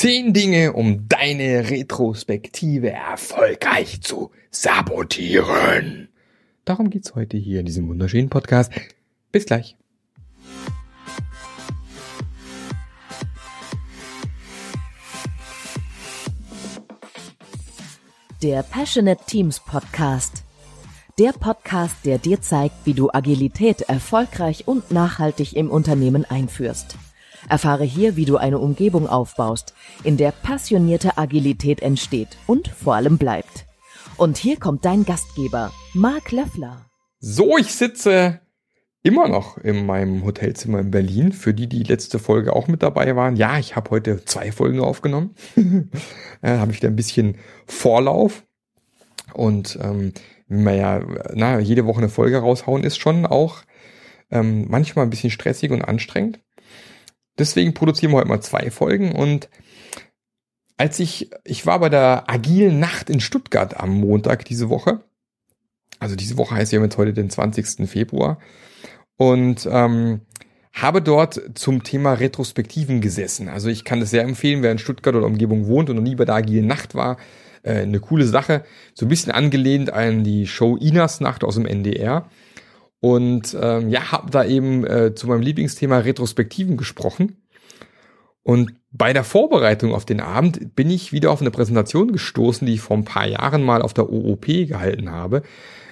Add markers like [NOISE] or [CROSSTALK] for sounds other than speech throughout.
Zehn Dinge, um deine Retrospektive erfolgreich zu sabotieren. Darum geht's heute hier in diesem wunderschönen Podcast. Bis gleich. Der Passionate Teams Podcast. Der Podcast, der dir zeigt, wie du Agilität erfolgreich und nachhaltig im Unternehmen einführst. Erfahre hier, wie du eine Umgebung aufbaust, in der passionierte Agilität entsteht und vor allem bleibt. Und hier kommt dein Gastgeber, Marc Löffler. So, ich sitze immer noch in meinem Hotelzimmer in Berlin. Für die, die letzte Folge auch mit dabei waren. Ja, ich habe heute zwei Folgen aufgenommen. [LAUGHS] äh, habe ich da ein bisschen Vorlauf. Und ähm, wenn wir ja na, jede Woche eine Folge raushauen, ist schon auch ähm, manchmal ein bisschen stressig und anstrengend. Deswegen produzieren wir heute mal zwei Folgen und als ich, ich war bei der agilen Nacht in Stuttgart am Montag diese Woche. Also diese Woche heißt ja jetzt heute den 20. Februar. Und ähm, habe dort zum Thema Retrospektiven gesessen. Also ich kann das sehr empfehlen, wer in Stuttgart oder Umgebung wohnt und noch nie bei der agilen Nacht war, äh, eine coole Sache. So ein bisschen angelehnt an die Show Inas Nacht aus dem NDR. Und ähm, ja, habe da eben äh, zu meinem Lieblingsthema Retrospektiven gesprochen. Und bei der Vorbereitung auf den Abend bin ich wieder auf eine Präsentation gestoßen, die ich vor ein paar Jahren mal auf der OOP gehalten habe.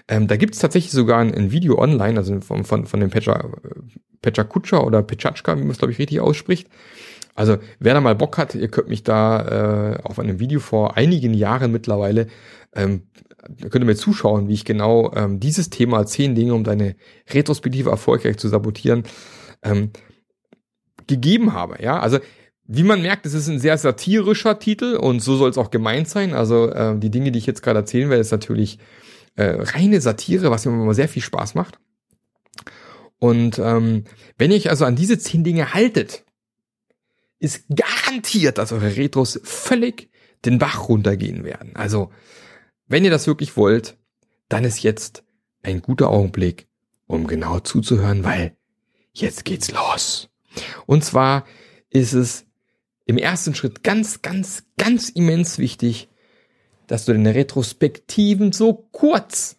Ähm, da gibt es tatsächlich sogar ein, ein, Video online, also von, von, von dem Pecha, Pecha Kutscher oder Pechachka, wie man es glaube ich richtig ausspricht. Also wer da mal Bock hat, ihr könnt mich da äh, auf einem Video vor einigen Jahren mittlerweile, ähm, könnt ihr mir zuschauen, wie ich genau ähm, dieses Thema, zehn Dinge, um deine Retrospektive erfolgreich zu sabotieren, ähm, gegeben habe. Ja, also wie man merkt, es ist ein sehr satirischer Titel und so soll es auch gemeint sein. Also äh, die Dinge, die ich jetzt gerade erzählen werde, ist natürlich äh, reine Satire, was mir immer sehr viel Spaß macht. Und ähm, wenn ihr euch also an diese zehn Dinge haltet, ist garantiert, dass eure Retros völlig den Bach runtergehen werden. Also, wenn ihr das wirklich wollt, dann ist jetzt ein guter Augenblick, um genau zuzuhören, weil jetzt geht's los. Und zwar ist es im ersten Schritt ganz, ganz, ganz immens wichtig, dass du deine Retrospektiven so kurz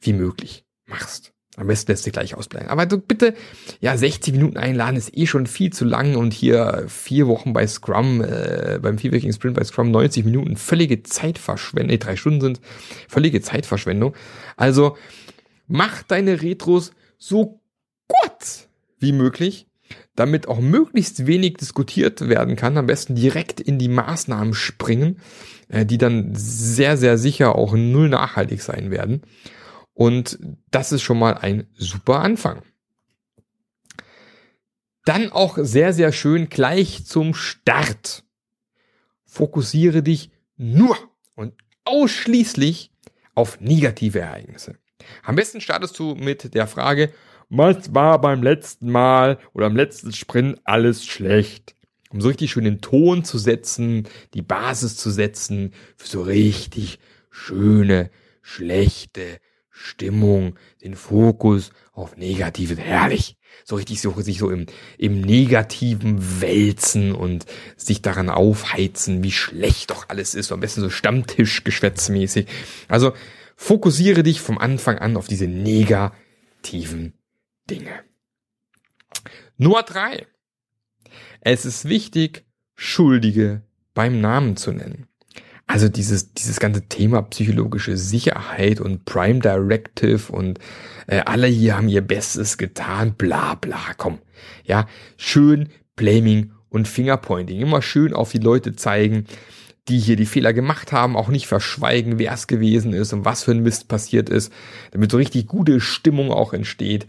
wie möglich machst. Am besten lässt du gleich ausbleiben. Aber du bitte, ja, 60 Minuten einladen ist eh schon viel zu lang und hier vier Wochen bei Scrum, äh, beim vierwöchigen Sprint bei Scrum 90 Minuten, völlige Zeitverschwendung, nee, drei Stunden sind völlige Zeitverschwendung. Also mach deine Retros so kurz wie möglich, damit auch möglichst wenig diskutiert werden kann. Am besten direkt in die Maßnahmen springen, äh, die dann sehr, sehr sicher auch null nachhaltig sein werden. Und das ist schon mal ein super Anfang. Dann auch sehr, sehr schön gleich zum Start. Fokussiere dich nur und ausschließlich auf negative Ereignisse. Am besten startest du mit der Frage, was war beim letzten Mal oder am letzten Sprint alles schlecht? Um so richtig schön den Ton zu setzen, die Basis zu setzen für so richtig schöne, schlechte Stimmung, den Fokus auf Negatives. Herrlich. So richtig so, sich so im, im Negativen wälzen und sich daran aufheizen, wie schlecht doch alles ist. am besten so Stammtischgeschwätzmäßig. Also fokussiere dich vom Anfang an auf diese negativen Dinge. Nummer drei. Es ist wichtig, Schuldige beim Namen zu nennen. Also dieses, dieses ganze Thema psychologische Sicherheit und Prime Directive und äh, alle hier haben ihr Bestes getan, bla bla, komm. Ja, schön Blaming und Fingerpointing. Immer schön auf die Leute zeigen, die hier die Fehler gemacht haben, auch nicht verschweigen, wer es gewesen ist und was für ein Mist passiert ist, damit so richtig gute Stimmung auch entsteht,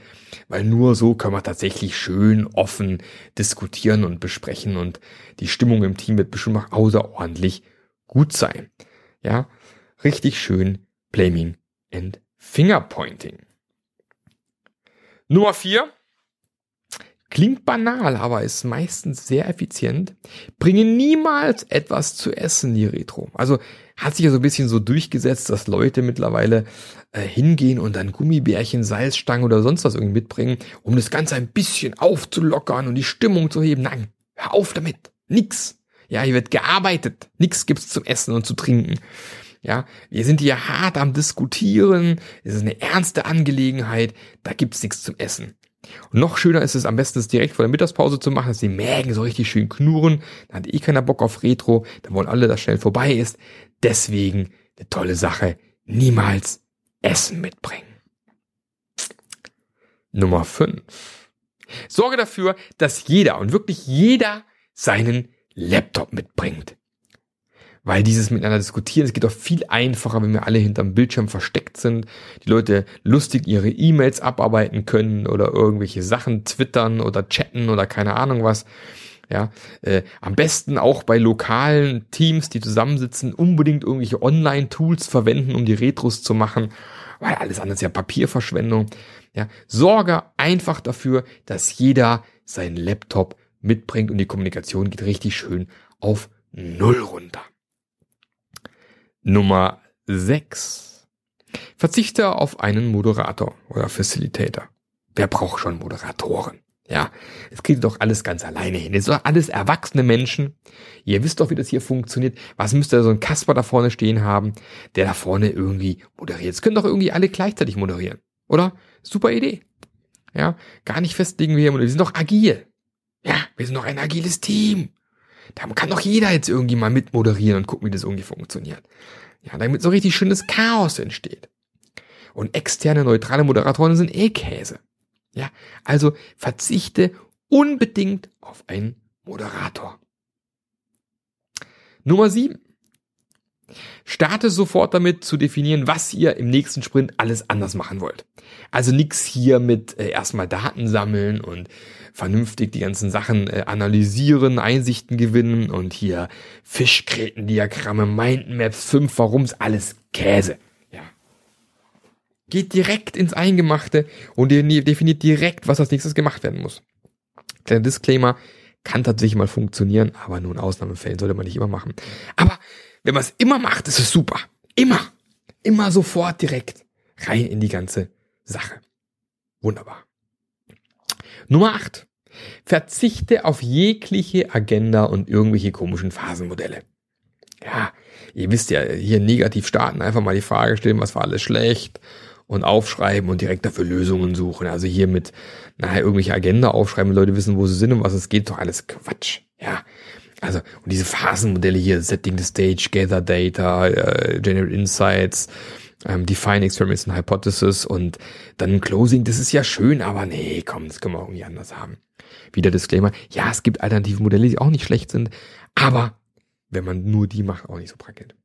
weil nur so können wir tatsächlich schön offen diskutieren und besprechen und die Stimmung im Team wird bestimmt auch außerordentlich gut sein. Ja, richtig schön Blaming and Fingerpointing. Nummer vier. Klingt banal, aber ist meistens sehr effizient. Bringe niemals etwas zu essen, die Retro. Also hat sich ja so ein bisschen so durchgesetzt, dass Leute mittlerweile äh, hingehen und dann Gummibärchen, Salzstangen oder sonst was irgendwie mitbringen, um das Ganze ein bisschen aufzulockern und die Stimmung zu heben. Nein, hör auf damit. Nix. Ja, hier wird gearbeitet. Nichts gibt's zum Essen und zu trinken. Ja, wir sind hier hart am diskutieren. Es ist eine ernste Angelegenheit. Da gibt's nichts zum Essen. Und noch schöner ist es am besten, es direkt vor der Mittagspause zu machen, dass die Mägen so richtig schön knurren. Da hat eh keiner Bock auf Retro. Da wollen alle, dass schnell vorbei ist. Deswegen eine tolle Sache. Niemals Essen mitbringen. Nummer 5. Sorge dafür, dass jeder und wirklich jeder seinen Laptop mitbringt. Weil dieses miteinander diskutieren, es geht doch viel einfacher, wenn wir alle hinterm Bildschirm versteckt sind, die Leute lustig ihre E-Mails abarbeiten können oder irgendwelche Sachen twittern oder chatten oder keine Ahnung was. Ja, äh, am besten auch bei lokalen Teams, die zusammensitzen, unbedingt irgendwelche Online-Tools verwenden, um die Retros zu machen, weil alles andere ist ja Papierverschwendung. Ja, sorge einfach dafür, dass jeder seinen Laptop mitbringt und die Kommunikation geht richtig schön auf Null runter. Nummer 6. Verzichte auf einen Moderator oder Facilitator. Wer braucht schon Moderatoren? Ja, es geht doch alles ganz alleine hin. Es sind doch alles erwachsene Menschen. Ihr wisst doch, wie das hier funktioniert. Was müsste so ein Kasper da vorne stehen haben, der da vorne irgendwie moderiert? Es können doch irgendwie alle gleichzeitig moderieren, oder? Super Idee. Ja, gar nicht festlegen, wir moderieren. Wir sind doch agil. Ja, wir sind doch ein agiles Team. Da kann doch jeder jetzt irgendwie mal mitmoderieren und gucken, wie das irgendwie funktioniert. Ja, damit so richtig schönes Chaos entsteht. Und externe, neutrale Moderatoren sind eh Käse. Ja, also verzichte unbedingt auf einen Moderator. Nummer sieben. Starte sofort damit zu definieren, was ihr im nächsten Sprint alles anders machen wollt. Also nix hier mit äh, erstmal Daten sammeln und vernünftig die ganzen Sachen äh, analysieren, Einsichten gewinnen und hier Fischgrätendiagramme, Mindmaps, 5 Warums, alles Käse. Ja. Geht direkt ins Eingemachte und definiert direkt, was als nächstes gemacht werden muss. Kleiner Disclaimer, kann tatsächlich mal funktionieren, aber nur in Ausnahmefällen sollte man nicht immer machen. Aber wenn man es immer macht, ist es super. Immer. Immer sofort direkt rein in die ganze Sache. Wunderbar. Nummer 8. Verzichte auf jegliche Agenda und irgendwelche komischen Phasenmodelle. Ja, ihr wisst ja, hier negativ starten, einfach mal die Frage stellen, was war alles schlecht und aufschreiben und direkt dafür Lösungen suchen. Also hier mit, naja, irgendwelche Agenda aufschreiben, Leute wissen, wo sie sind und was es geht, doch alles Quatsch. Ja, also, und diese Phasenmodelle hier, Setting the Stage, Gather Data, uh, Generate Insights, um, Define Experiments and Hypothesis und dann Closing, das ist ja schön, aber nee, komm, das können wir irgendwie anders haben. Wieder Disclaimer, ja, es gibt alternative Modelle, die auch nicht schlecht sind, aber wenn man nur die macht, auch nicht so prickelnd.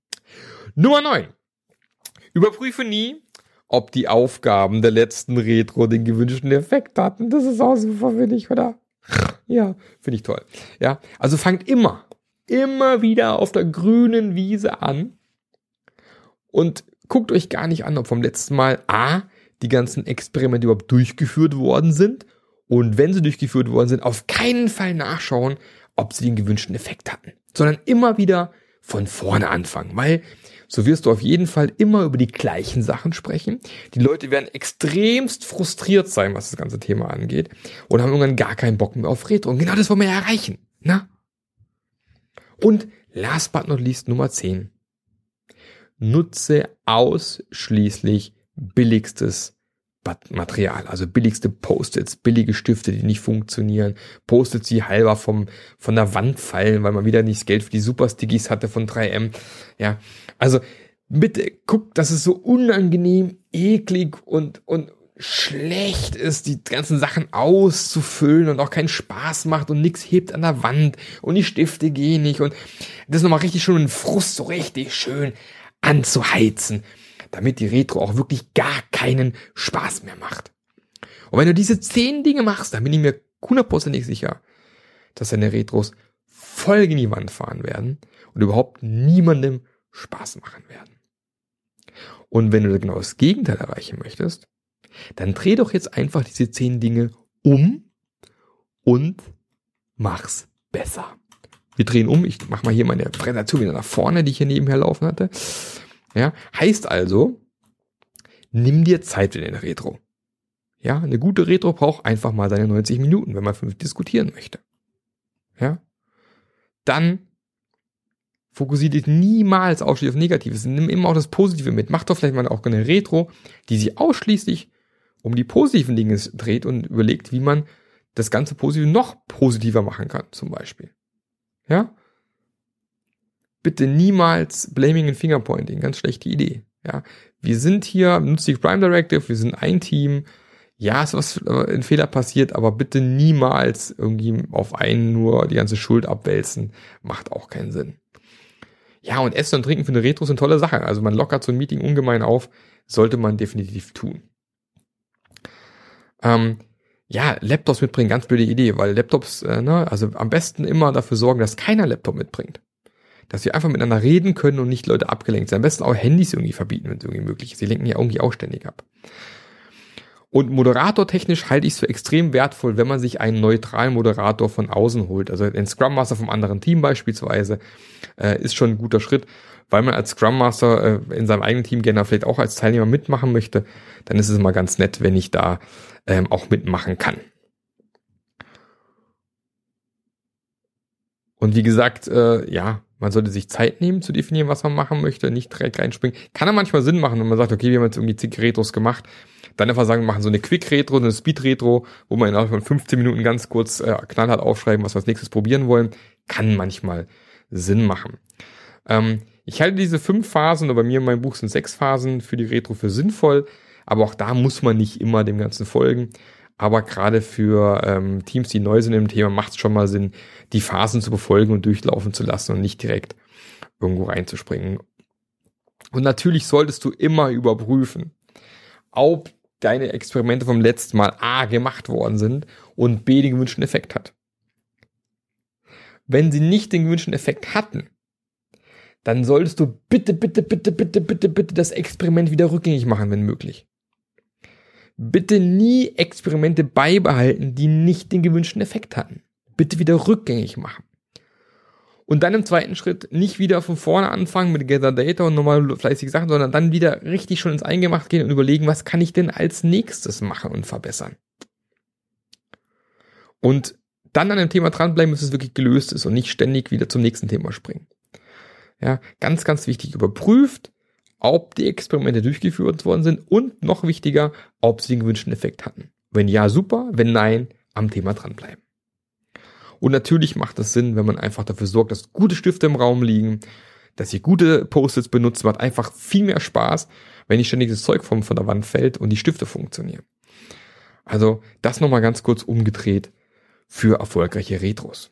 Nummer 9. Überprüfe nie, ob die Aufgaben der letzten Retro den gewünschten Effekt hatten. Das ist auch super, finde ich, oder? Ja, finde ich toll. Ja, also fangt immer, immer wieder auf der grünen Wiese an und guckt euch gar nicht an, ob vom letzten Mal A, die ganzen Experimente überhaupt durchgeführt worden sind und wenn sie durchgeführt worden sind, auf keinen Fall nachschauen, ob sie den gewünschten Effekt hatten, sondern immer wieder von vorne anfangen, weil so wirst du auf jeden Fall immer über die gleichen Sachen sprechen. Die Leute werden extremst frustriert sein, was das ganze Thema angeht und haben irgendwann gar keinen Bock mehr auf Retro. Und genau das wollen wir erreichen. Na? Und last but not least Nummer 10. Nutze ausschließlich billigstes Material, also billigste Post-its, billige Stifte, die nicht funktionieren, Post-its, die halber vom, von der Wand fallen, weil man wieder nicht das Geld für die Super-Stickies hatte von 3M. Ja, also bitte guckt, dass es so unangenehm, eklig und, und schlecht ist, die ganzen Sachen auszufüllen und auch keinen Spaß macht und nichts hebt an der Wand und die Stifte gehen nicht und das nochmal richtig schön einen Frust so richtig schön anzuheizen damit die Retro auch wirklich gar keinen Spaß mehr macht. Und wenn du diese zehn Dinge machst, dann bin ich mir hundertprozentig sicher, dass deine Retros voll in die Wand fahren werden und überhaupt niemandem Spaß machen werden. Und wenn du genau das Gegenteil erreichen möchtest, dann dreh doch jetzt einfach diese zehn Dinge um und mach's besser. Wir drehen um. Ich mach mal hier meine Präsentation wieder nach vorne, die ich hier nebenher laufen hatte. Ja, heißt also, nimm dir Zeit für den Retro. Ja, eine gute Retro braucht einfach mal seine 90 Minuten, wenn man fünf diskutieren möchte. Ja, dann Fokussiere dich niemals ausschließlich auf Negatives. Nimm immer auch das Positive mit. Mach doch vielleicht mal auch eine Retro, die sich ausschließlich um die positiven Dinge dreht und überlegt, wie man das ganze Positive noch positiver machen kann, zum Beispiel. Ja? Bitte niemals Blaming and Fingerpointing, ganz schlechte Idee. Ja? Wir sind hier, nutzt die Prime Directive, wir sind ein Team. Ja, ist was äh, ein Fehler passiert, aber bitte niemals irgendwie auf einen nur die ganze Schuld abwälzen. Macht auch keinen Sinn. Ja, und Essen und Trinken für eine Retro sind tolle Sache. Also man lockert so ein Meeting ungemein auf, sollte man definitiv tun. Ähm, ja, Laptops mitbringen, ganz blöde Idee, weil Laptops, äh, ne, also am besten immer dafür sorgen, dass keiner Laptop mitbringt. Dass wir einfach miteinander reden können und nicht Leute abgelenkt sind. Am besten auch Handys irgendwie verbieten, wenn es irgendwie möglich ist. Sie lenken ja irgendwie auch ständig ab. Und moderatortechnisch halte ich es für extrem wertvoll, wenn man sich einen neutralen Moderator von außen holt. Also ein Scrum Master vom anderen Team beispielsweise äh, ist schon ein guter Schritt, weil man als Scrum Master äh, in seinem eigenen Team gerne vielleicht auch als Teilnehmer mitmachen möchte. Dann ist es immer ganz nett, wenn ich da ähm, auch mitmachen kann. Und wie gesagt, äh, ja, man sollte sich Zeit nehmen zu definieren, was man machen möchte, nicht direkt reinspringen. Kann ja manchmal Sinn machen, wenn man sagt, okay, wir haben jetzt irgendwie zig Retros gemacht, dann einfach sagen, wir machen so eine Quick-Retro, eine Speed-Retro, wo wir innerhalb von 15 Minuten ganz kurz äh, knallhart aufschreiben, was wir als nächstes probieren wollen. Kann manchmal Sinn machen. Ähm, ich halte diese fünf Phasen, oder bei mir in meinem Buch sind sechs Phasen für die Retro für sinnvoll. Aber auch da muss man nicht immer dem Ganzen folgen. Aber gerade für ähm, Teams, die neu sind im Thema, macht es schon mal Sinn, die Phasen zu befolgen und durchlaufen zu lassen und nicht direkt irgendwo reinzuspringen. Und natürlich solltest du immer überprüfen, ob deine Experimente vom letzten Mal A gemacht worden sind und B den gewünschten Effekt hat. Wenn sie nicht den gewünschten Effekt hatten, dann solltest du bitte, bitte, bitte, bitte, bitte, bitte das Experiment wieder rückgängig machen, wenn möglich bitte nie Experimente beibehalten, die nicht den gewünschten Effekt hatten. Bitte wieder rückgängig machen. Und dann im zweiten Schritt nicht wieder von vorne anfangen mit Gather Data und nochmal fleißige Sachen, sondern dann wieder richtig schon ins Eingemacht gehen und überlegen, was kann ich denn als nächstes machen und verbessern. Und dann an dem Thema dranbleiben, bis es wirklich gelöst ist und nicht ständig wieder zum nächsten Thema springen. Ja, ganz, ganz wichtig. Überprüft, ob die Experimente durchgeführt worden sind und noch wichtiger, ob sie den gewünschten Effekt hatten. Wenn ja, super, wenn nein, am Thema dranbleiben. Und natürlich macht es Sinn, wenn man einfach dafür sorgt, dass gute Stifte im Raum liegen, dass ihr gute Post-its benutzt, macht einfach viel mehr Spaß, wenn nicht ständig das Zeug von, von der Wand fällt und die Stifte funktionieren. Also das nochmal ganz kurz umgedreht für erfolgreiche Retros.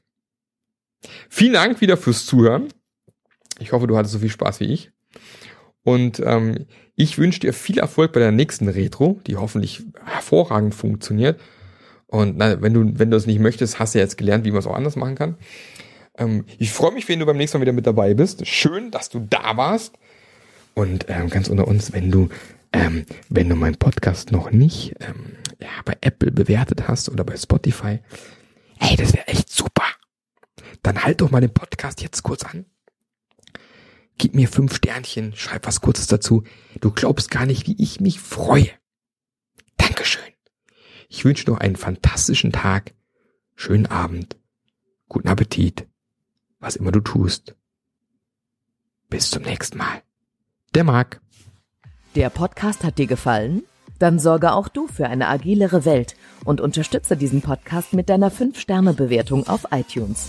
Vielen Dank wieder fürs Zuhören. Ich hoffe, du hattest so viel Spaß wie ich. Und ähm, ich wünsche dir viel Erfolg bei der nächsten Retro, die hoffentlich hervorragend funktioniert. Und na, wenn du, wenn du es nicht möchtest, hast du ja jetzt gelernt, wie man es auch anders machen kann. Ähm, ich freue mich, wenn du beim nächsten Mal wieder mit dabei bist. Schön, dass du da warst. Und ähm, ganz unter uns, wenn du, ähm, wenn du meinen Podcast noch nicht ähm, ja, bei Apple bewertet hast oder bei Spotify, ey, das wäre echt super. Dann halt doch mal den Podcast jetzt kurz an Gib mir fünf Sternchen, schreib was Kurzes dazu. Du glaubst gar nicht, wie ich mich freue. Dankeschön. Ich wünsche noch einen fantastischen Tag, schönen Abend, guten Appetit, was immer du tust. Bis zum nächsten Mal. Der Marc. Der Podcast hat dir gefallen? Dann sorge auch du für eine agilere Welt und unterstütze diesen Podcast mit deiner 5-Sterne-Bewertung auf iTunes.